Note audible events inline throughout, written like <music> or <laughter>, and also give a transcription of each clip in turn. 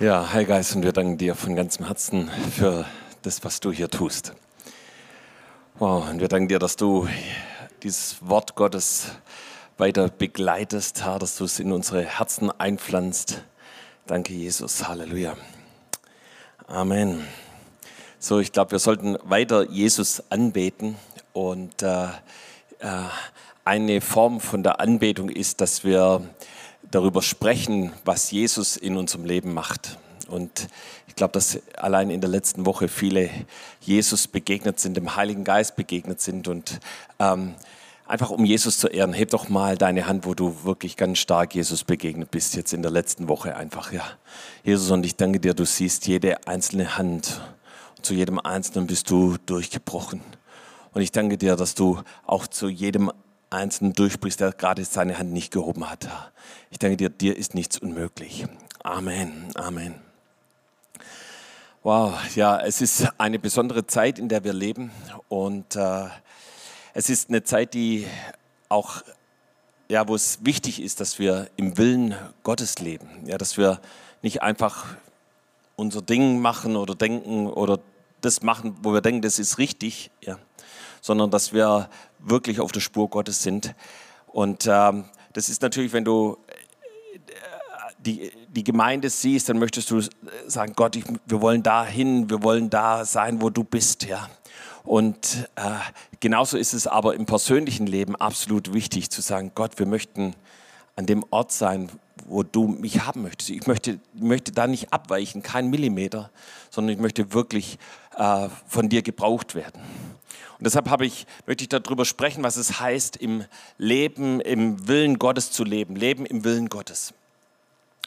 Ja, Heil Geist, und wir danken dir von ganzem Herzen für das, was du hier tust. Wow, und wir danken dir, dass du dieses Wort Gottes weiter begleitest, Herr, dass du es in unsere Herzen einpflanzt. Danke, Jesus. Halleluja. Amen. So, ich glaube, wir sollten weiter Jesus anbeten. Und äh, äh, eine Form von der Anbetung ist, dass wir darüber sprechen, was Jesus in unserem Leben macht. Und ich glaube, dass allein in der letzten Woche viele Jesus begegnet sind, dem Heiligen Geist begegnet sind. Und ähm, einfach um Jesus zu ehren, heb doch mal deine Hand, wo du wirklich ganz stark Jesus begegnet bist, jetzt in der letzten Woche einfach. Ja, Jesus, und ich danke dir, du siehst jede einzelne Hand. Und zu jedem Einzelnen bist du durchgebrochen. Und ich danke dir, dass du auch zu jedem Einzelnen durchsprichst, der gerade seine Hand nicht gehoben hat. Ich danke dir, dir ist nichts unmöglich. Amen, Amen. Wow, ja, es ist eine besondere Zeit, in der wir leben und äh, es ist eine Zeit, die auch, ja, wo es wichtig ist, dass wir im Willen Gottes leben, ja, dass wir nicht einfach unser Ding machen oder denken oder das machen, wo wir denken, das ist richtig, ja, sondern dass wir wirklich auf der Spur Gottes sind. Und ähm, das ist natürlich, wenn du äh, die, die Gemeinde siehst, dann möchtest du sagen, Gott, ich, wir wollen da hin, wir wollen da sein, wo du bist. Ja. Und äh, genauso ist es aber im persönlichen Leben absolut wichtig zu sagen, Gott, wir möchten an dem Ort sein, wo du mich haben möchtest. Ich möchte, möchte da nicht abweichen, kein Millimeter, sondern ich möchte wirklich äh, von dir gebraucht werden. Und deshalb habe ich, möchte ich darüber sprechen, was es heißt, im Leben, im Willen Gottes zu leben. Leben im Willen Gottes.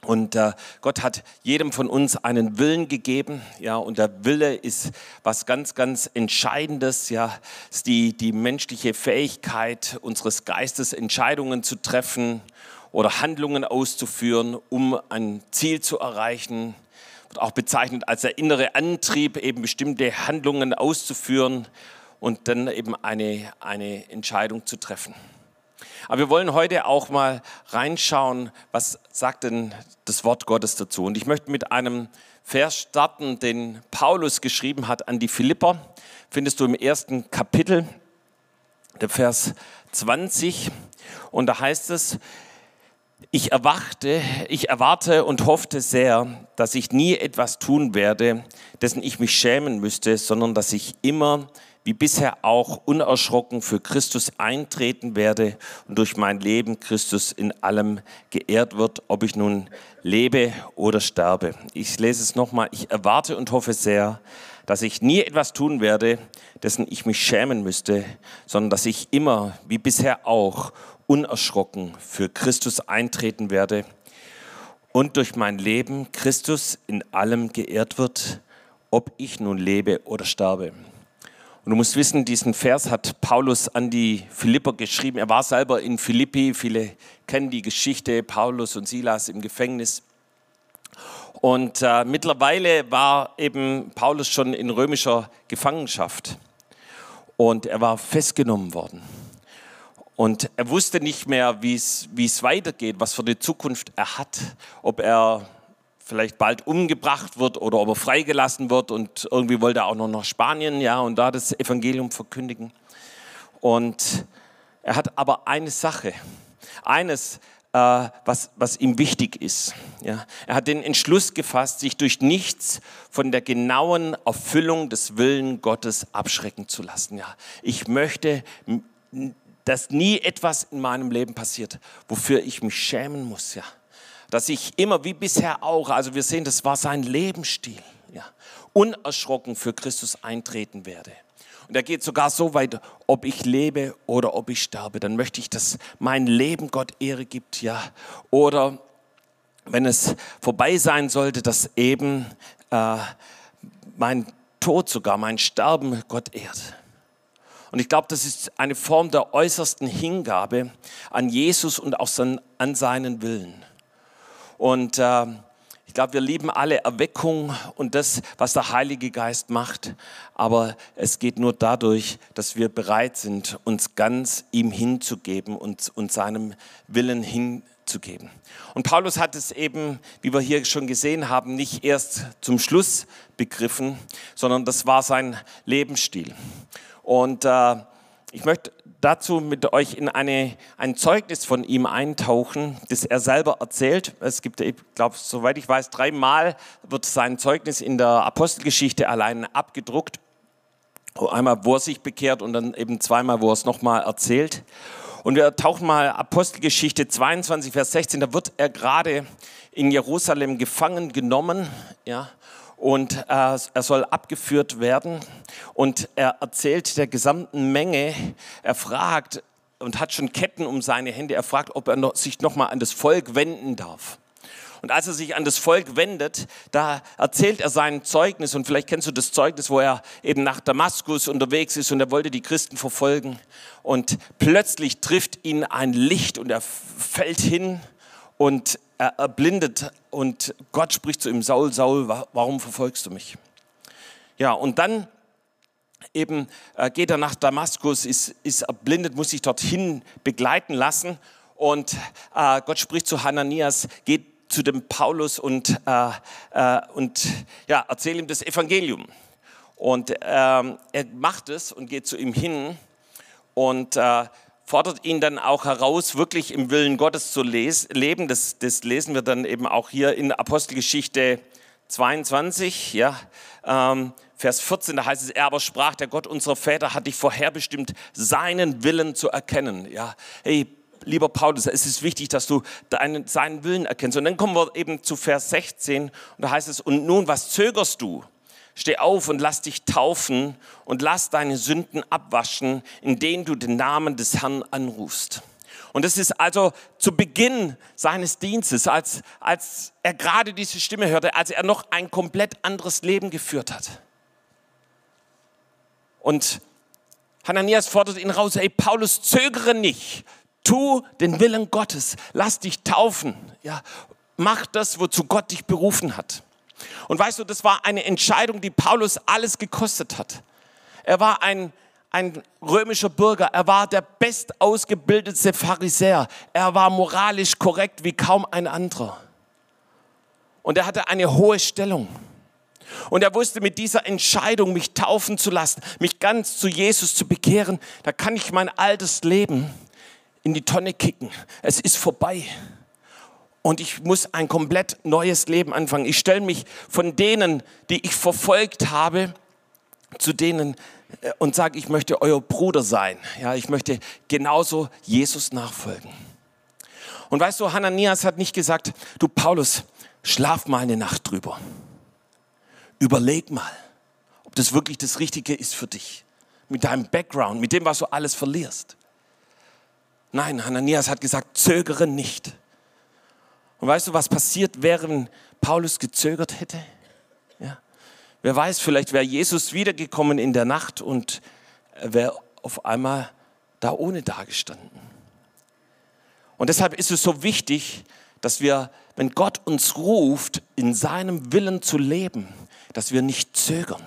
Und äh, Gott hat jedem von uns einen Willen gegeben, ja, und der Wille ist was ganz, ganz Entscheidendes, ja, ist die, die menschliche Fähigkeit unseres Geistes, Entscheidungen zu treffen oder Handlungen auszuführen, um ein Ziel zu erreichen. Wird auch bezeichnet als der innere Antrieb, eben bestimmte Handlungen auszuführen und dann eben eine, eine Entscheidung zu treffen. Aber wir wollen heute auch mal reinschauen, was sagt denn das Wort Gottes dazu. Und ich möchte mit einem Vers starten, den Paulus geschrieben hat an die Philipper. Findest du im ersten Kapitel, der Vers 20. Und da heißt es, ich erwachte, ich erwarte und hoffte sehr, dass ich nie etwas tun werde, dessen ich mich schämen müsste, sondern dass ich immer wie bisher auch unerschrocken für Christus eintreten werde und durch mein Leben Christus in allem geehrt wird, ob ich nun lebe oder sterbe. Ich lese es nochmal. Ich erwarte und hoffe sehr, dass ich nie etwas tun werde, dessen ich mich schämen müsste, sondern dass ich immer, wie bisher auch, unerschrocken für Christus eintreten werde und durch mein Leben Christus in allem geehrt wird, ob ich nun lebe oder sterbe. Und du musst wissen, diesen Vers hat Paulus an die Philipper geschrieben. Er war selber in Philippi. Viele kennen die Geschichte, Paulus und Silas im Gefängnis. Und äh, mittlerweile war eben Paulus schon in römischer Gefangenschaft. Und er war festgenommen worden. Und er wusste nicht mehr, wie es weitergeht, was für eine Zukunft er hat, ob er vielleicht bald umgebracht wird oder ob er freigelassen wird und irgendwie wollte er auch noch nach Spanien, ja, und da das Evangelium verkündigen. Und er hat aber eine Sache, eines, äh, was, was ihm wichtig ist. Ja. Er hat den Entschluss gefasst, sich durch nichts von der genauen Erfüllung des Willen Gottes abschrecken zu lassen. Ja. Ich möchte, dass nie etwas in meinem Leben passiert, wofür ich mich schämen muss. Ja dass ich immer wie bisher auch, also wir sehen, das war sein Lebensstil, ja, unerschrocken für Christus eintreten werde. Und er geht sogar so weit, ob ich lebe oder ob ich sterbe, dann möchte ich, dass mein Leben Gott Ehre gibt, ja. Oder wenn es vorbei sein sollte, dass eben äh, mein Tod sogar, mein Sterben Gott ehrt. Und ich glaube, das ist eine Form der äußersten Hingabe an Jesus und auch an seinen Willen. Und äh, Ich glaube, wir lieben alle Erweckung und das, was der Heilige Geist macht. Aber es geht nur dadurch, dass wir bereit sind, uns ganz ihm hinzugeben und, und seinem Willen hinzugeben. Und Paulus hat es eben, wie wir hier schon gesehen haben, nicht erst zum Schluss begriffen, sondern das war sein Lebensstil. Und äh, ich möchte dazu mit euch in eine, ein Zeugnis von ihm eintauchen, das er selber erzählt. Es gibt, ich glaube, soweit ich weiß, dreimal wird sein Zeugnis in der Apostelgeschichte allein abgedruckt. Einmal, wo er sich bekehrt und dann eben zweimal, wo er es nochmal erzählt. Und wir tauchen mal Apostelgeschichte 22, Vers 16. Da wird er gerade in Jerusalem gefangen genommen, ja, und äh, er soll abgeführt werden. Und er erzählt der gesamten Menge, er fragt und hat schon Ketten um seine Hände, er fragt, ob er noch, sich nochmal an das Volk wenden darf. Und als er sich an das Volk wendet, da erzählt er sein Zeugnis. Und vielleicht kennst du das Zeugnis, wo er eben nach Damaskus unterwegs ist. Und er wollte die Christen verfolgen. Und plötzlich trifft ihn ein Licht und er fällt hin. Und er erblindet und Gott spricht zu ihm, Saul, Saul, warum verfolgst du mich? Ja, und dann eben äh, geht er nach Damaskus, ist, ist erblindet, muss sich dorthin begleiten lassen und äh, Gott spricht zu Hananias, geht zu dem Paulus und, äh, äh, und ja, erzähl ihm das Evangelium. Und ähm, er macht es und geht zu ihm hin und äh, fordert ihn dann auch heraus, wirklich im Willen Gottes zu leben. Das, das lesen wir dann eben auch hier in Apostelgeschichte 22, ja, ähm, Vers 14, da heißt es, er aber sprach, der Gott unserer Väter hat dich vorherbestimmt, seinen Willen zu erkennen. Ja, hey, lieber Paulus, es ist wichtig, dass du deinen, seinen Willen erkennst. Und dann kommen wir eben zu Vers 16 und da heißt es, und nun, was zögerst du? Steh auf und lass dich taufen und lass deine Sünden abwaschen, indem du den Namen des Herrn anrufst. Und das ist also zu Beginn seines Dienstes, als, als er gerade diese Stimme hörte, als er noch ein komplett anderes Leben geführt hat. Und Hananias fordert ihn raus, hey Paulus, zögere nicht, tu den Willen Gottes, lass dich taufen, ja, mach das, wozu Gott dich berufen hat. Und weißt du, das war eine Entscheidung, die Paulus alles gekostet hat. Er war ein, ein römischer Bürger, er war der bestausgebildete Pharisäer, er war moralisch korrekt wie kaum ein anderer. Und er hatte eine hohe Stellung. Und er wusste mit dieser Entscheidung, mich taufen zu lassen, mich ganz zu Jesus zu bekehren, da kann ich mein altes Leben in die Tonne kicken. Es ist vorbei und ich muss ein komplett neues Leben anfangen. Ich stelle mich von denen, die ich verfolgt habe, zu denen äh, und sage, ich möchte euer Bruder sein. Ja, ich möchte genauso Jesus nachfolgen. Und weißt du, Hananias hat nicht gesagt, du Paulus, schlaf mal eine Nacht drüber. Überleg mal, ob das wirklich das Richtige ist für dich. Mit deinem Background, mit dem, was du alles verlierst. Nein, Hananias hat gesagt, zögere nicht. Und weißt du, was passiert wäre, wenn Paulus gezögert hätte? Ja. Wer weiß, vielleicht wäre Jesus wiedergekommen in der Nacht und wäre auf einmal da ohne dagestanden. Und deshalb ist es so wichtig, dass wir, wenn Gott uns ruft, in seinem Willen zu leben, dass wir nicht zögern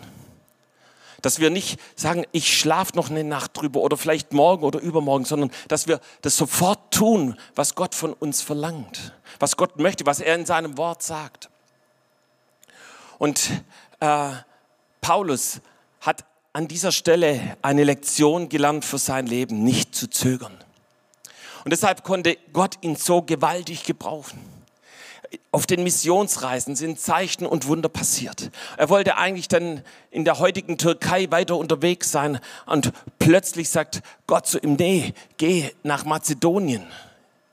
dass wir nicht sagen, ich schlafe noch eine Nacht drüber oder vielleicht morgen oder übermorgen, sondern dass wir das sofort tun, was Gott von uns verlangt, was Gott möchte, was er in seinem Wort sagt. Und äh, Paulus hat an dieser Stelle eine Lektion gelernt für sein Leben, nicht zu zögern. Und deshalb konnte Gott ihn so gewaltig gebrauchen auf den Missionsreisen sind Zeichen und Wunder passiert. Er wollte eigentlich dann in der heutigen Türkei weiter unterwegs sein und plötzlich sagt Gott zu ihm, nee, geh nach Mazedonien,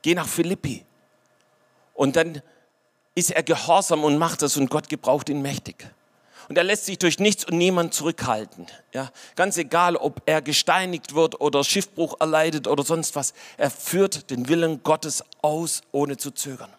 geh nach Philippi. Und dann ist er gehorsam und macht das und Gott gebraucht ihn mächtig. Und er lässt sich durch nichts und niemand zurückhalten. Ja, ganz egal, ob er gesteinigt wird oder Schiffbruch erleidet oder sonst was. Er führt den Willen Gottes aus, ohne zu zögern.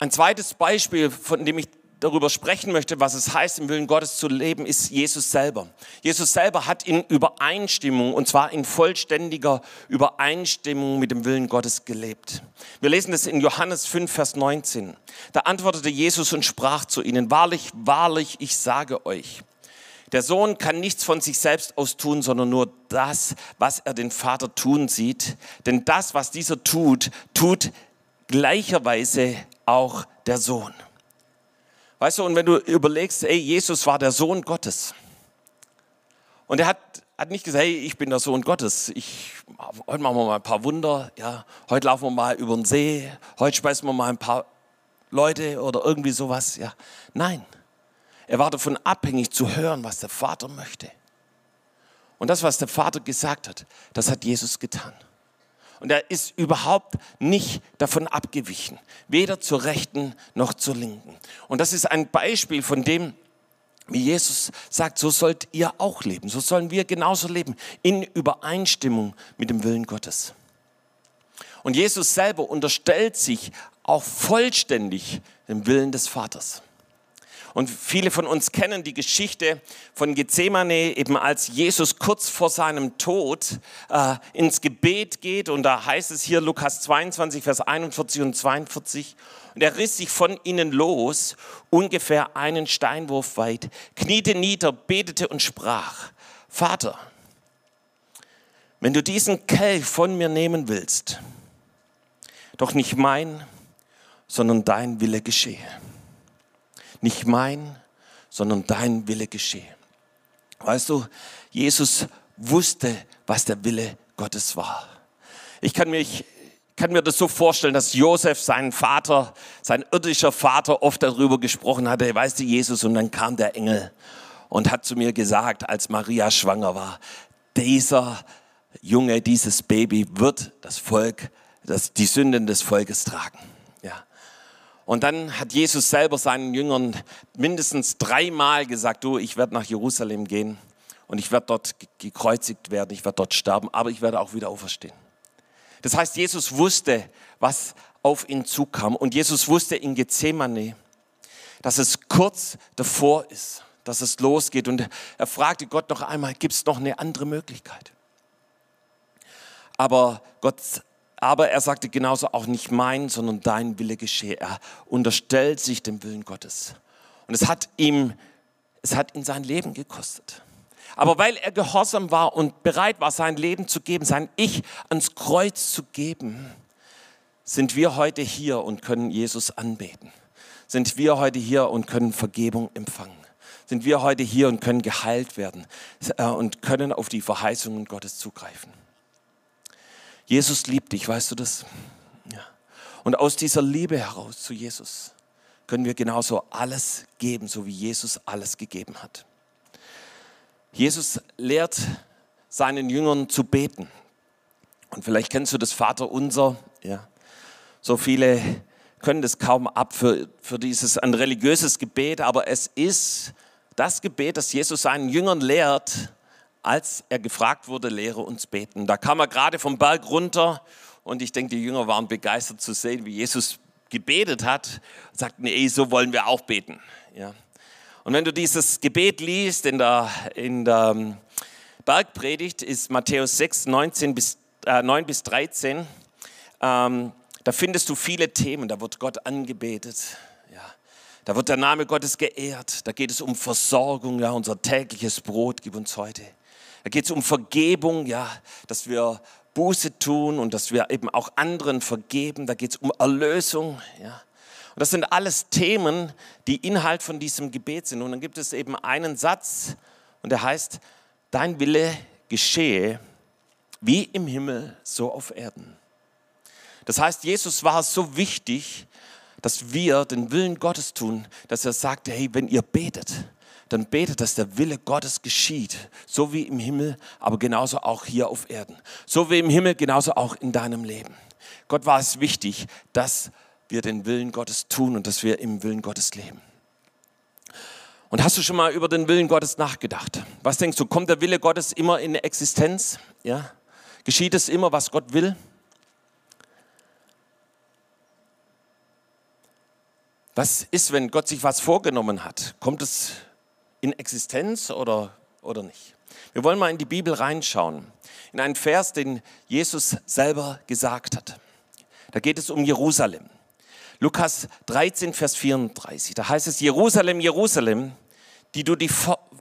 Ein zweites Beispiel, von dem ich darüber sprechen möchte, was es heißt, im Willen Gottes zu leben, ist Jesus selber. Jesus selber hat in Übereinstimmung, und zwar in vollständiger Übereinstimmung mit dem Willen Gottes gelebt. Wir lesen das in Johannes 5, Vers 19. Da antwortete Jesus und sprach zu ihnen, wahrlich, wahrlich, ich sage euch, der Sohn kann nichts von sich selbst aus tun, sondern nur das, was er den Vater tun sieht. Denn das, was dieser tut, tut gleicherweise auch der Sohn. Weißt du, und wenn du überlegst, ey, Jesus war der Sohn Gottes. Und er hat, hat nicht gesagt, hey, ich bin der Sohn Gottes. Ich, heute machen wir mal ein paar Wunder. Ja, heute laufen wir mal über den See. Heute speisen wir mal ein paar Leute oder irgendwie sowas. Ja, nein. Er war davon abhängig zu hören, was der Vater möchte. Und das, was der Vater gesagt hat, das hat Jesus getan. Und er ist überhaupt nicht davon abgewichen, weder zur rechten noch zur linken. Und das ist ein Beispiel von dem, wie Jesus sagt, so sollt ihr auch leben, so sollen wir genauso leben, in Übereinstimmung mit dem Willen Gottes. Und Jesus selber unterstellt sich auch vollständig dem Willen des Vaters. Und viele von uns kennen die Geschichte von Gethsemane, eben als Jesus kurz vor seinem Tod äh, ins Gebet geht. Und da heißt es hier Lukas 22, Vers 41 und 42. Und er riss sich von ihnen los, ungefähr einen Steinwurf weit, kniete nieder, betete und sprach, Vater, wenn du diesen Kelch von mir nehmen willst, doch nicht mein, sondern dein Wille geschehe. Nicht mein, sondern dein Wille geschehe. Weißt du, Jesus wusste, was der Wille Gottes war. Ich kann, mich, kann mir das so vorstellen, dass Josef seinen Vater, sein irdischer Vater, oft darüber gesprochen hatte, weißt du, Jesus, und dann kam der Engel und hat zu mir gesagt, als Maria schwanger war, dieser Junge, dieses Baby wird das Volk, das, die Sünden des Volkes tragen. Und dann hat Jesus selber seinen Jüngern mindestens dreimal gesagt, du, ich werde nach Jerusalem gehen und ich werde dort gekreuzigt werden, ich werde dort sterben, aber ich werde auch wieder auferstehen. Das heißt, Jesus wusste, was auf ihn zukam. Und Jesus wusste in Gethsemane, dass es kurz davor ist, dass es losgeht. Und er fragte Gott noch einmal, gibt es noch eine andere Möglichkeit? Aber Gott aber er sagte genauso auch nicht mein, sondern dein Wille geschehe. Er unterstellt sich dem Willen Gottes. Und es hat ihm, es hat ihn sein Leben gekostet. Aber weil er gehorsam war und bereit war, sein Leben zu geben, sein Ich ans Kreuz zu geben, sind wir heute hier und können Jesus anbeten. Sind wir heute hier und können Vergebung empfangen. Sind wir heute hier und können geheilt werden äh, und können auf die Verheißungen Gottes zugreifen. Jesus liebt dich, weißt du das? Ja. Und aus dieser Liebe heraus zu Jesus können wir genauso alles geben, so wie Jesus alles gegeben hat. Jesus lehrt seinen Jüngern zu beten. Und vielleicht kennst du das Vaterunser. Ja. So viele können das kaum ab für, für dieses ein religiöses Gebet, aber es ist das Gebet, das Jesus seinen Jüngern lehrt, als er gefragt wurde, lehre uns beten. Da kam er gerade vom Berg runter und ich denke, die Jünger waren begeistert zu sehen, wie Jesus gebetet hat und sagten, nee, so wollen wir auch beten. Ja. Und wenn du dieses Gebet liest in der, in der ähm, Bergpredigt, ist Matthäus 6, 19 bis, äh, 9 bis 13, ähm, da findest du viele Themen, da wird Gott angebetet. Da wird der Name Gottes geehrt. Da geht es um Versorgung, ja, unser tägliches Brot gib uns heute. Da geht es um Vergebung, ja, dass wir Buße tun und dass wir eben auch anderen vergeben. Da geht es um Erlösung, ja. Und das sind alles Themen, die Inhalt von diesem Gebet sind. Und dann gibt es eben einen Satz und der heißt, dein Wille geschehe wie im Himmel, so auf Erden. Das heißt, Jesus war so wichtig, dass wir den Willen Gottes tun, dass er sagte, hey, wenn ihr betet, dann betet, dass der Wille Gottes geschieht, so wie im Himmel, aber genauso auch hier auf Erden. So wie im Himmel, genauso auch in deinem Leben. Gott war es wichtig, dass wir den Willen Gottes tun und dass wir im Willen Gottes leben. Und hast du schon mal über den Willen Gottes nachgedacht? Was denkst du, kommt der Wille Gottes immer in Existenz? Ja? Geschieht es immer, was Gott will? Was ist, wenn Gott sich was vorgenommen hat? Kommt es in Existenz oder, oder nicht? Wir wollen mal in die Bibel reinschauen, in einen Vers, den Jesus selber gesagt hat. Da geht es um Jerusalem. Lukas 13, Vers 34. Da heißt es, Jerusalem, Jerusalem, die du die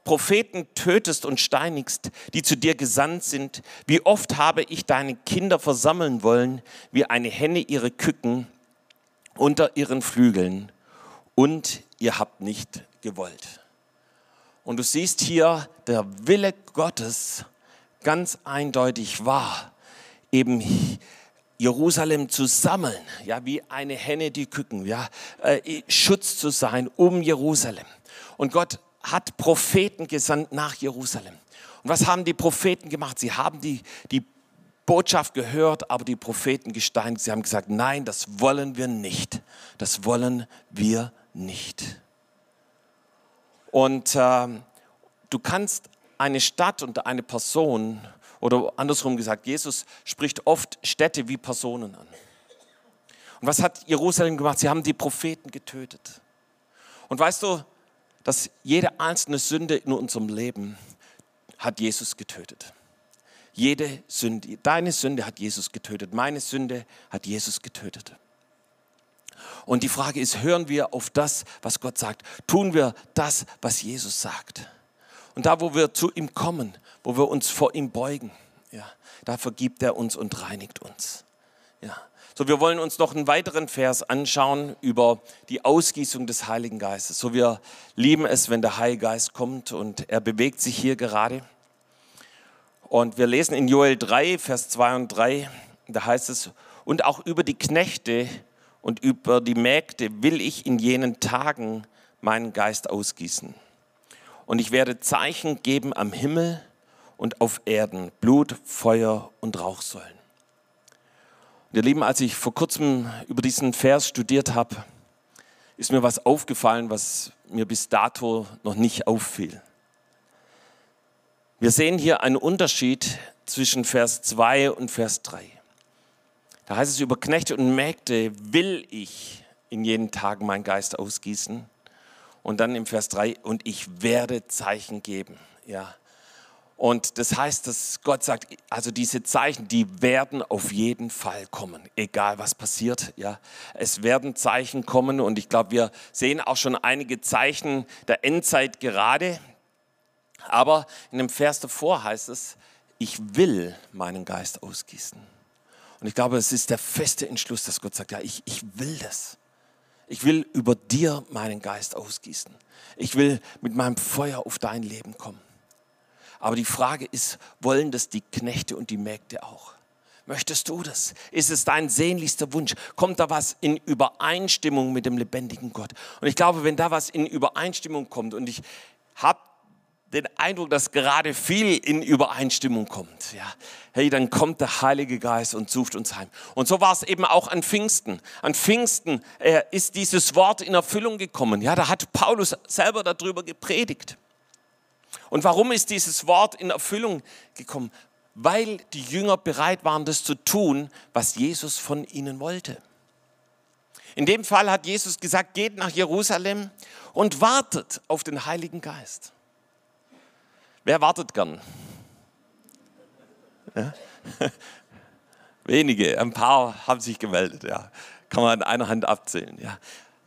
Propheten tötest und steinigst, die zu dir gesandt sind. Wie oft habe ich deine Kinder versammeln wollen, wie eine Henne ihre Küken unter ihren Flügeln, und ihr habt nicht gewollt. Und du siehst hier, der Wille Gottes ganz eindeutig war, eben Jerusalem zu sammeln, ja, wie eine Henne die Küken, ja, äh, Schutz zu sein um Jerusalem. Und Gott hat Propheten gesandt nach Jerusalem. Und was haben die Propheten gemacht? Sie haben die, die Botschaft gehört, aber die Propheten gesteinigt. Sie haben gesagt, nein, das wollen wir nicht. Das wollen wir nicht. Und äh, du kannst eine Stadt und eine Person, oder andersrum gesagt, Jesus spricht oft Städte wie Personen an. Und was hat Jerusalem gemacht? Sie haben die Propheten getötet. Und weißt du, dass jede einzelne Sünde in unserem Leben hat Jesus getötet. Jede Sünde, deine Sünde hat Jesus getötet, meine Sünde hat Jesus getötet. Und die Frage ist, hören wir auf das, was Gott sagt? Tun wir das, was Jesus sagt? Und da, wo wir zu ihm kommen, wo wir uns vor ihm beugen, ja, da vergibt er uns und reinigt uns. Ja. So, wir wollen uns noch einen weiteren Vers anschauen über die Ausgießung des Heiligen Geistes. So, wir lieben es, wenn der Heilige Geist kommt und er bewegt sich hier gerade. Und wir lesen in Joel 3, Vers 2 und 3, da heißt es, und auch über die Knechte und über die Mägde will ich in jenen Tagen meinen Geist ausgießen. Und ich werde Zeichen geben am Himmel und auf Erden, Blut, Feuer und Rauchsäulen. Ihr Lieben, als ich vor kurzem über diesen Vers studiert habe, ist mir was aufgefallen, was mir bis dato noch nicht auffiel. Wir sehen hier einen Unterschied zwischen Vers 2 und Vers 3. Da heißt es über Knechte und Mägde will ich in jenen Tagen meinen Geist ausgießen. Und dann im Vers 3, und ich werde Zeichen geben. Ja, und das heißt, dass Gott sagt, also diese Zeichen, die werden auf jeden Fall kommen, egal was passiert. Ja, es werden Zeichen kommen und ich glaube, wir sehen auch schon einige Zeichen der Endzeit gerade. Aber in dem Vers davor heißt es, ich will meinen Geist ausgießen. Und ich glaube, es ist der feste Entschluss, dass Gott sagt, ja, ich, ich will das. Ich will über dir meinen Geist ausgießen. Ich will mit meinem Feuer auf dein Leben kommen. Aber die Frage ist, wollen das die Knechte und die Mägde auch? Möchtest du das? Ist es dein sehnlichster Wunsch? Kommt da was in Übereinstimmung mit dem lebendigen Gott? Und ich glaube, wenn da was in Übereinstimmung kommt und ich habe den Eindruck, dass gerade viel in Übereinstimmung kommt, ja, hey, dann kommt der Heilige Geist und sucht uns heim. Und so war es eben auch an Pfingsten. An Pfingsten äh, ist dieses Wort in Erfüllung gekommen. Ja, da hat Paulus selber darüber gepredigt. Und warum ist dieses Wort in Erfüllung gekommen? Weil die Jünger bereit waren, das zu tun, was Jesus von ihnen wollte. In dem Fall hat Jesus gesagt, geht nach Jerusalem und wartet auf den Heiligen Geist. Wer wartet gern? Ja? <laughs> Wenige, ein paar haben sich gemeldet, ja. Kann man an einer Hand abzählen, ja.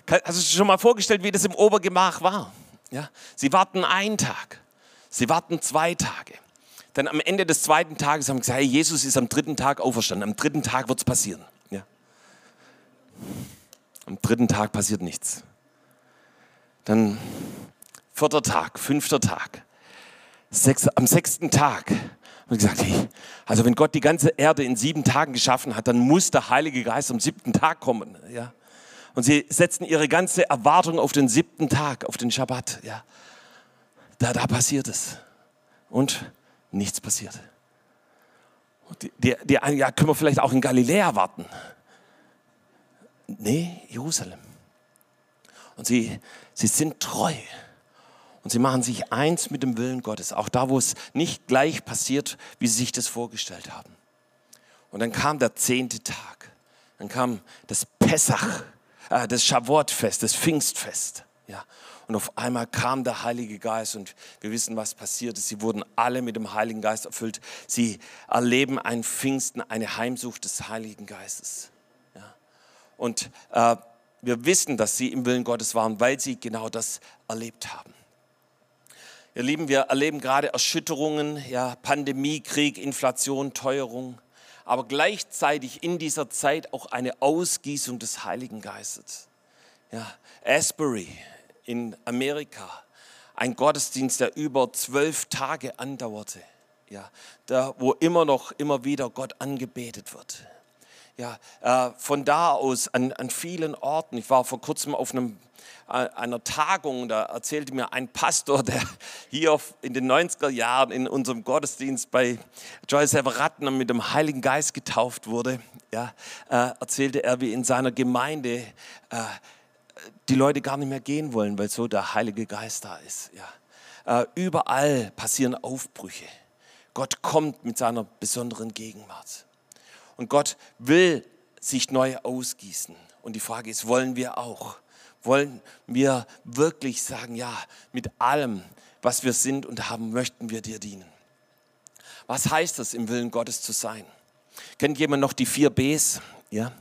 Hast du dir schon mal vorgestellt, wie das im Obergemach war? Ja? Sie warten einen Tag, Sie warten zwei Tage. Dann am Ende des zweiten Tages haben sie gesagt, hey, Jesus ist am dritten Tag auferstanden. Am dritten Tag wird es passieren. Ja. Am dritten Tag passiert nichts. Dann vierter Tag, fünfter Tag. Sechs, am sechsten Tag wir gesagt, hey, also wenn Gott die ganze Erde in sieben Tagen geschaffen hat, dann muss der Heilige Geist am siebten Tag kommen. Ja. Und sie setzen ihre ganze Erwartung auf den siebten Tag, auf den Schabbat. Ja da, da passiert es. Und nichts passiert. Und die, die, die, ja, können wir vielleicht auch in Galiläa warten? Nee, Jerusalem. Und sie, sie sind treu. Und sie machen sich eins mit dem Willen Gottes, auch da, wo es nicht gleich passiert, wie sie sich das vorgestellt haben. Und dann kam der zehnte Tag. Dann kam das Pessach, äh, das Shavuot-Fest, das Pfingstfest. Ja. Und auf einmal kam der Heilige Geist und wir wissen, was passiert ist. Sie wurden alle mit dem Heiligen Geist erfüllt. Sie erleben ein Pfingsten, eine Heimsucht des Heiligen Geistes. Ja. Und äh, wir wissen, dass sie im Willen Gottes waren, weil sie genau das erlebt haben. Ihr Lieben, wir erleben gerade Erschütterungen, ja, Pandemie, Krieg, Inflation, Teuerung, aber gleichzeitig in dieser Zeit auch eine Ausgießung des Heiligen Geistes. Ja, Asbury in Amerika, ein Gottesdienst, der über zwölf Tage andauerte, ja, da, wo immer noch, immer wieder Gott angebetet wird. Ja, äh, von da aus an, an vielen Orten. Ich war vor kurzem auf einem einer Tagung, da erzählte mir ein Pastor, <laughs> der hier in den 90er Jahren in unserem Gottesdienst bei Joyce Everratten mit dem Heiligen Geist getauft wurde, ja, äh, erzählte er, wie in seiner Gemeinde äh, die Leute gar nicht mehr gehen wollen, weil so der Heilige Geist da ist. Ja. Äh, überall passieren Aufbrüche. Gott kommt mit seiner besonderen Gegenwart. Und Gott will sich neu ausgießen. Und die Frage ist, wollen wir auch? wollen wir wirklich sagen, ja, mit allem, was wir sind und haben, möchten wir dir dienen. Was heißt es, im Willen Gottes zu sein? Kennt jemand noch die vier Bs? Ja.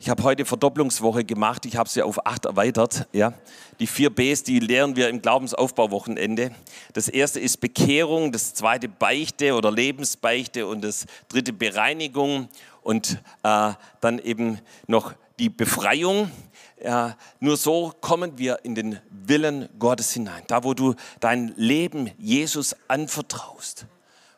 Ich habe heute Verdopplungswoche gemacht, ich habe sie auf acht erweitert. Ja. Die vier Bs, die lehren wir im Glaubensaufbauwochenende. Das erste ist Bekehrung, das zweite Beichte oder Lebensbeichte und das dritte Bereinigung und äh, dann eben noch die Befreiung. Ja, nur so kommen wir in den Willen Gottes hinein. Da, wo du dein Leben Jesus anvertraust.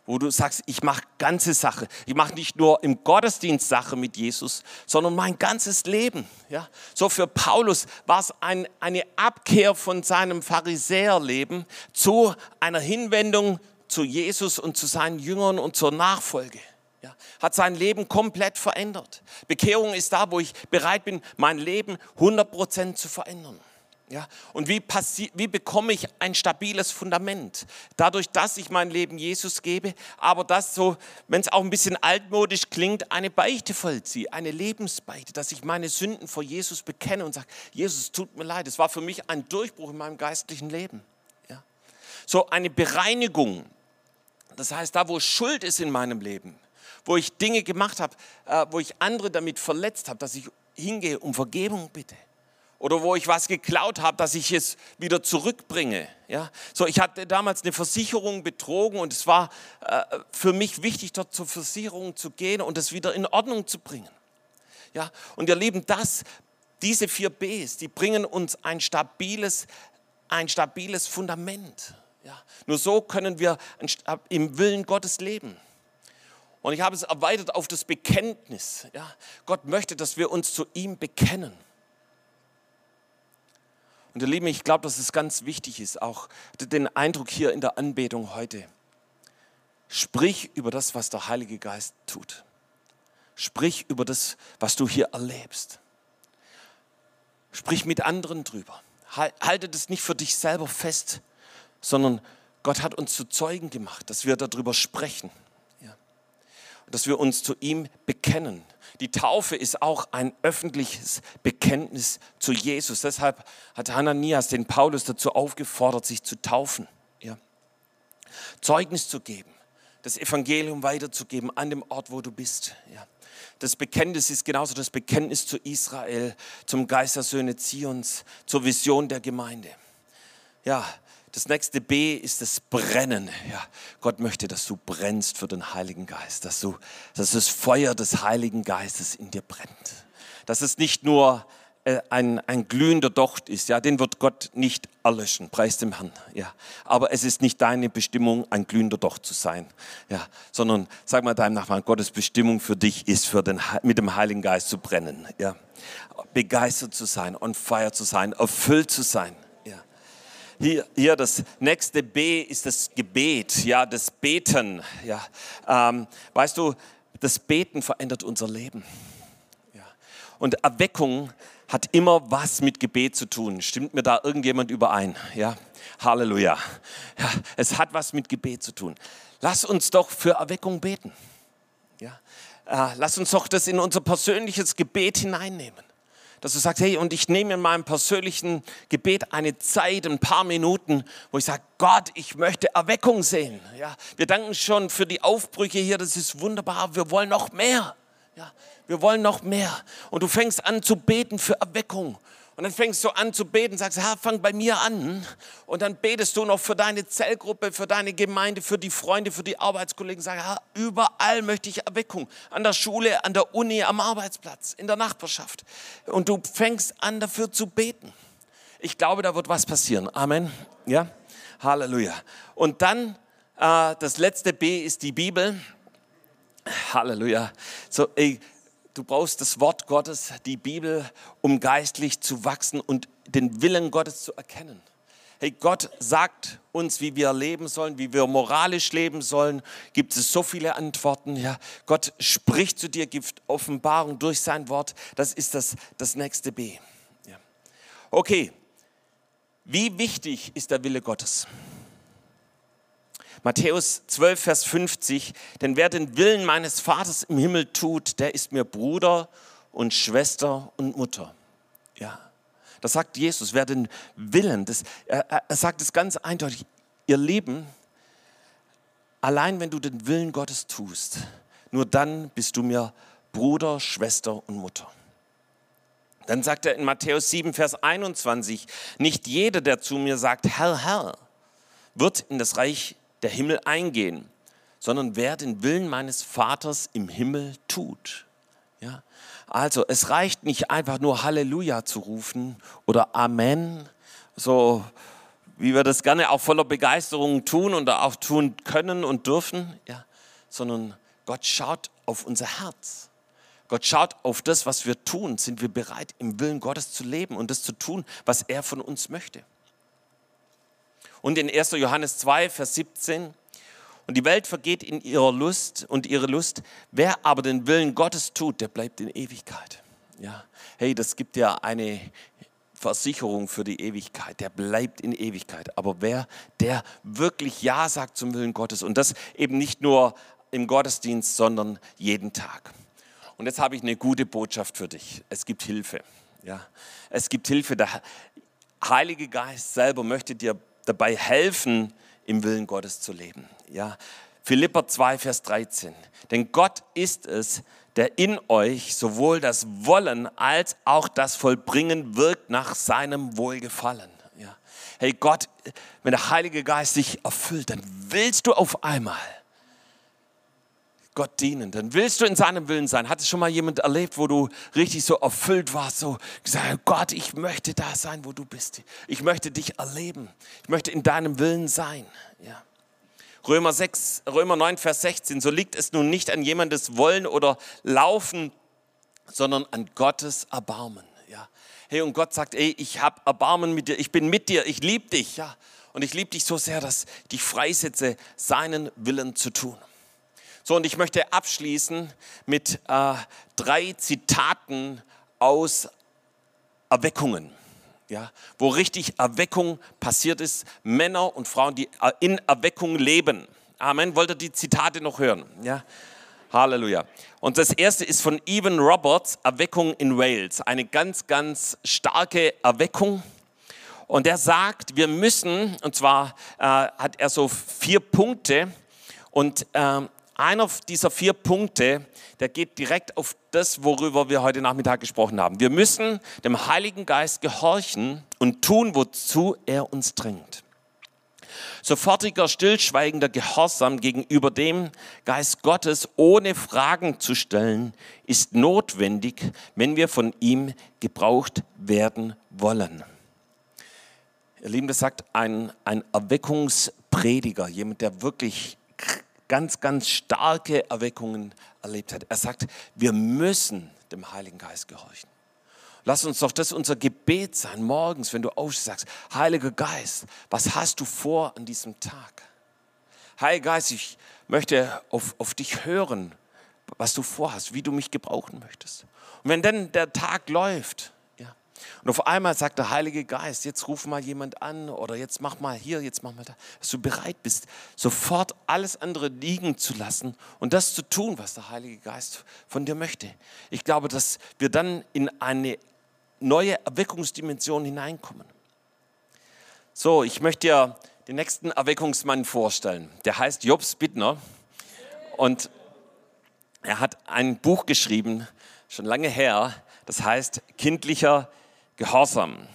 Wo du sagst, ich mache ganze Sache. Ich mache nicht nur im Gottesdienst Sache mit Jesus, sondern mein ganzes Leben. Ja? So für Paulus war es ein, eine Abkehr von seinem Pharisäerleben zu einer Hinwendung zu Jesus und zu seinen Jüngern und zur Nachfolge. Ja, hat sein Leben komplett verändert. Bekehrung ist da, wo ich bereit bin, mein Leben 100% zu verändern. Ja, und wie, wie bekomme ich ein stabiles Fundament? Dadurch, dass ich mein Leben Jesus gebe, aber das so, wenn es auch ein bisschen altmodisch klingt, eine Beichte vollziehe, eine Lebensbeichte, dass ich meine Sünden vor Jesus bekenne und sage, Jesus, tut mir leid, es war für mich ein Durchbruch in meinem geistlichen Leben. Ja. So eine Bereinigung, das heißt, da wo Schuld ist in meinem Leben, wo ich Dinge gemacht habe, äh, wo ich andere damit verletzt habe, dass ich hingehe, um Vergebung bitte. Oder wo ich was geklaut habe, dass ich es wieder zurückbringe. Ja? So, ich hatte damals eine Versicherung betrogen und es war äh, für mich wichtig, dort zur Versicherung zu gehen und es wieder in Ordnung zu bringen. Ja? Und ihr Lieben, das, diese vier Bs, die bringen uns ein stabiles, ein stabiles Fundament. Ja? Nur so können wir im Willen Gottes leben. Und ich habe es erweitert auf das Bekenntnis. Ja, Gott möchte, dass wir uns zu ihm bekennen. Und ihr Lieben, ich glaube, dass es ganz wichtig ist, auch den Eindruck hier in der Anbetung heute. Sprich über das, was der Heilige Geist tut. Sprich über das, was du hier erlebst. Sprich mit anderen drüber. Halte das nicht für dich selber fest, sondern Gott hat uns zu Zeugen gemacht, dass wir darüber sprechen dass wir uns zu ihm bekennen. Die Taufe ist auch ein öffentliches Bekenntnis zu Jesus. Deshalb hat Hananias den Paulus dazu aufgefordert, sich zu taufen. Ja. Zeugnis zu geben, das Evangelium weiterzugeben an dem Ort, wo du bist. Ja. Das Bekenntnis ist genauso das Bekenntnis zu Israel, zum Geist der Söhne Zions, zur Vision der Gemeinde. Ja, das nächste B ist das Brennen. Ja, Gott möchte, dass du brennst für den Heiligen Geist, dass, du, dass das Feuer des Heiligen Geistes in dir brennt. Dass es nicht nur äh, ein, ein glühender Docht ist, ja, den wird Gott nicht erlöschen, preis dem Herrn, ja. Aber es ist nicht deine Bestimmung, ein glühender Docht zu sein, ja, sondern sag mal deinem Nachbarn, Gottes Bestimmung für dich ist, für den, mit dem Heiligen Geist zu brennen, ja. Begeistert zu sein, on fire zu sein, erfüllt zu sein. Hier, hier das nächste B ist das Gebet, ja, das Beten. Ja. Ähm, weißt du, das Beten verändert unser Leben. Ja. Und Erweckung hat immer was mit Gebet zu tun. Stimmt mir da irgendjemand überein? Ja, Halleluja. Ja, es hat was mit Gebet zu tun. Lass uns doch für Erweckung beten. Ja, äh, lass uns doch das in unser persönliches Gebet hineinnehmen dass du sagst, hey, und ich nehme in meinem persönlichen Gebet eine Zeit, ein paar Minuten, wo ich sage, Gott, ich möchte Erweckung sehen. Ja, wir danken schon für die Aufbrüche hier, das ist wunderbar, wir wollen noch mehr. Ja, wir wollen noch mehr. Und du fängst an zu beten für Erweckung. Und dann fängst du an zu beten, sagst, Herr, fang bei mir an. Und dann betest du noch für deine Zellgruppe, für deine Gemeinde, für die Freunde, für die Arbeitskollegen. Sag, Herr, überall möchte ich Erweckung. An der Schule, an der Uni, am Arbeitsplatz, in der Nachbarschaft. Und du fängst an dafür zu beten. Ich glaube, da wird was passieren. Amen. Ja? Halleluja. Und dann, äh, das letzte B ist die Bibel. Halleluja. So, ey, Du brauchst das Wort Gottes, die Bibel, um geistlich zu wachsen und den Willen Gottes zu erkennen. Hey, Gott sagt uns, wie wir leben sollen, wie wir moralisch leben sollen. Gibt es so viele Antworten. Ja, Gott spricht zu dir, gibt Offenbarung durch sein Wort. Das ist das, das nächste B. Ja. Okay, wie wichtig ist der Wille Gottes? Matthäus 12, Vers 50, denn wer den Willen meines Vaters im Himmel tut, der ist mir Bruder und Schwester und Mutter. Ja, das sagt Jesus, wer den Willen, das, er, er sagt es ganz eindeutig, ihr Leben, allein wenn du den Willen Gottes tust, nur dann bist du mir Bruder, Schwester und Mutter. Dann sagt er in Matthäus 7, Vers 21, nicht jeder, der zu mir sagt, Herr, Herr, wird in das Reich der Himmel eingehen, sondern wer den Willen meines Vaters im Himmel tut. Ja? Also es reicht nicht einfach nur Halleluja zu rufen oder Amen, so wie wir das gerne auch voller Begeisterung tun und auch tun können und dürfen, ja? sondern Gott schaut auf unser Herz. Gott schaut auf das, was wir tun. Sind wir bereit, im Willen Gottes zu leben und das zu tun, was er von uns möchte? Und in 1. Johannes 2, Vers 17, und die Welt vergeht in ihrer Lust und ihre Lust. Wer aber den Willen Gottes tut, der bleibt in Ewigkeit. Ja, hey, das gibt ja eine Versicherung für die Ewigkeit. Der bleibt in Ewigkeit. Aber wer, der wirklich Ja sagt zum Willen Gottes und das eben nicht nur im Gottesdienst, sondern jeden Tag. Und jetzt habe ich eine gute Botschaft für dich. Es gibt Hilfe. Ja, es gibt Hilfe. Der Heilige Geist selber möchte dir dabei helfen, im Willen Gottes zu leben. Ja, Philipper 2, Vers 13. Denn Gott ist es, der in euch sowohl das Wollen als auch das Vollbringen wirkt nach seinem Wohlgefallen. Ja. Hey Gott, wenn der Heilige Geist sich erfüllt, dann willst du auf einmal Gott dienen, dann willst du in seinem Willen sein. Hat es schon mal jemand erlebt, wo du richtig so erfüllt warst, so gesagt, Gott, ich möchte da sein, wo du bist. Ich möchte dich erleben. Ich möchte in deinem Willen sein. Ja. Römer 6, Römer 9, Vers 16. So liegt es nun nicht an jemandes Wollen oder Laufen, sondern an Gottes Erbarmen. Ja. Hey, und Gott sagt, ey, ich habe Erbarmen mit dir, ich bin mit dir, ich liebe dich. Ja. Und ich liebe dich so sehr, dass ich dich freisetze, seinen Willen zu tun. So, und ich möchte abschließen mit äh, drei Zitaten aus Erweckungen, ja, wo richtig Erweckung passiert ist. Männer und Frauen, die äh, in Erweckung leben. Amen. Wollt ihr die Zitate noch hören? Ja. Halleluja. Und das erste ist von Evan Roberts, Erweckung in Wales. Eine ganz, ganz starke Erweckung. Und er sagt, wir müssen, und zwar äh, hat er so vier Punkte, und äh, einer dieser vier Punkte, der geht direkt auf das, worüber wir heute Nachmittag gesprochen haben. Wir müssen dem Heiligen Geist gehorchen und tun, wozu er uns drängt. Sofortiger, stillschweigender Gehorsam gegenüber dem Geist Gottes, ohne Fragen zu stellen, ist notwendig, wenn wir von ihm gebraucht werden wollen. Ihr Lieben, das sagt ein, ein Erweckungsprediger, jemand, der wirklich ganz, ganz starke Erweckungen erlebt hat. Er sagt, wir müssen dem Heiligen Geist gehorchen. Lass uns doch das unser Gebet sein, morgens, wenn du aufstehst, sagst, Heiliger Geist, was hast du vor an diesem Tag? Heiliger Geist, ich möchte auf, auf dich hören, was du vorhast, wie du mich gebrauchen möchtest. Und wenn dann der Tag läuft, und auf einmal sagt der Heilige Geist, jetzt ruf mal jemand an oder jetzt mach mal hier, jetzt mach mal da, dass du bereit bist, sofort alles andere liegen zu lassen und das zu tun, was der Heilige Geist von dir möchte. Ich glaube, dass wir dann in eine neue Erweckungsdimensionen hineinkommen. So, ich möchte dir den nächsten Erweckungsmann vorstellen. Der heißt Jobs Bittner und er hat ein Buch geschrieben, schon lange her, das heißt Kindlicher Gehorsam.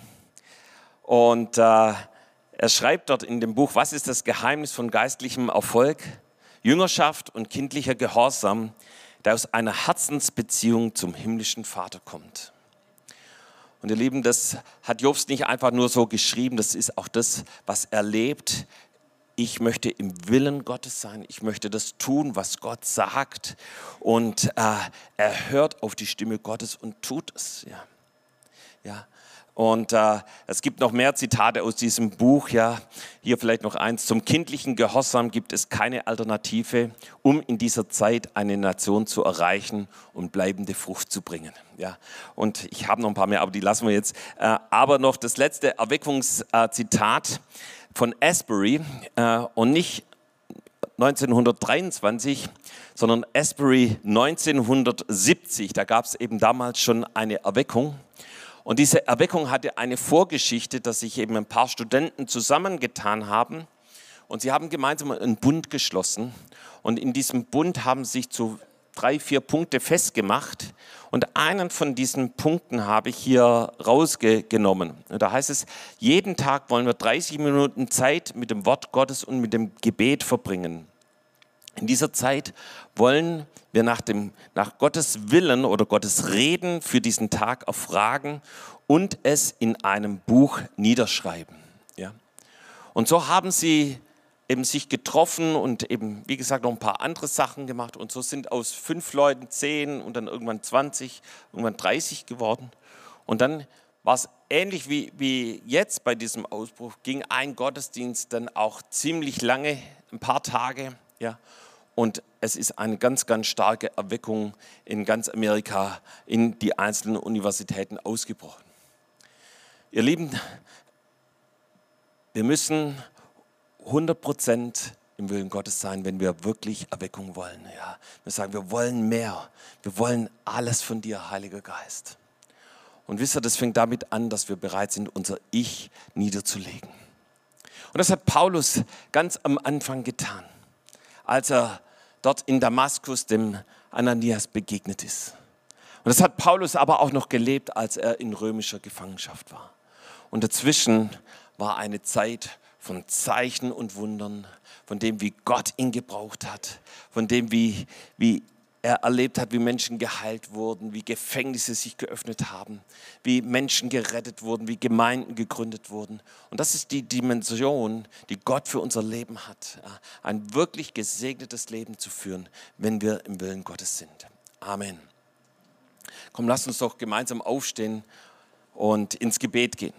Und äh, er schreibt dort in dem Buch, was ist das Geheimnis von geistlichem Erfolg? Jüngerschaft und kindlicher Gehorsam, der aus einer Herzensbeziehung zum himmlischen Vater kommt. Und ihr Lieben, das hat Jobs nicht einfach nur so geschrieben, das ist auch das, was er lebt. Ich möchte im Willen Gottes sein. Ich möchte das tun, was Gott sagt. Und äh, er hört auf die Stimme Gottes und tut es. Ja. Ja. Und äh, es gibt noch mehr Zitate aus diesem Buch. Ja, hier vielleicht noch eins: Zum kindlichen Gehorsam gibt es keine Alternative, um in dieser Zeit eine Nation zu erreichen und bleibende Frucht zu bringen. Ja, und ich habe noch ein paar mehr, aber die lassen wir jetzt. Äh, aber noch das letzte Erweckungszitat von Asbury äh, und nicht 1923, sondern Asbury 1970. Da gab es eben damals schon eine Erweckung. Und diese Erweckung hatte eine Vorgeschichte, dass sich eben ein paar Studenten zusammengetan haben und sie haben gemeinsam einen Bund geschlossen. Und in diesem Bund haben sich zu drei, vier Punkte festgemacht. Und einen von diesen Punkten habe ich hier rausgenommen. Und da heißt es, jeden Tag wollen wir 30 Minuten Zeit mit dem Wort Gottes und mit dem Gebet verbringen. In dieser Zeit wollen wir nach, dem, nach Gottes Willen oder Gottes Reden für diesen Tag erfragen und es in einem Buch niederschreiben. Ja? Und so haben sie eben sich getroffen und eben, wie gesagt, noch ein paar andere Sachen gemacht. Und so sind aus fünf Leuten zehn und dann irgendwann 20, irgendwann 30 geworden. Und dann war es ähnlich wie, wie jetzt bei diesem Ausbruch, ging ein Gottesdienst dann auch ziemlich lange, ein paar Tage. Ja. Und es ist eine ganz, ganz starke Erweckung in ganz Amerika, in die einzelnen Universitäten ausgebrochen. Ihr Lieben, wir müssen 100 Prozent im Willen Gottes sein, wenn wir wirklich Erweckung wollen. Ja, wir sagen, wir wollen mehr. Wir wollen alles von dir, Heiliger Geist. Und wisst ihr, das fängt damit an, dass wir bereit sind, unser Ich niederzulegen. Und das hat Paulus ganz am Anfang getan, als er dort in Damaskus dem Ananias begegnet ist. Und das hat Paulus aber auch noch gelebt, als er in römischer Gefangenschaft war. Und dazwischen war eine Zeit von Zeichen und Wundern, von dem, wie Gott ihn gebraucht hat, von dem, wie, wie er erlebt hat, wie Menschen geheilt wurden, wie Gefängnisse sich geöffnet haben, wie Menschen gerettet wurden, wie Gemeinden gegründet wurden. Und das ist die Dimension, die Gott für unser Leben hat. Ein wirklich gesegnetes Leben zu führen, wenn wir im Willen Gottes sind. Amen. Komm, lass uns doch gemeinsam aufstehen und ins Gebet gehen.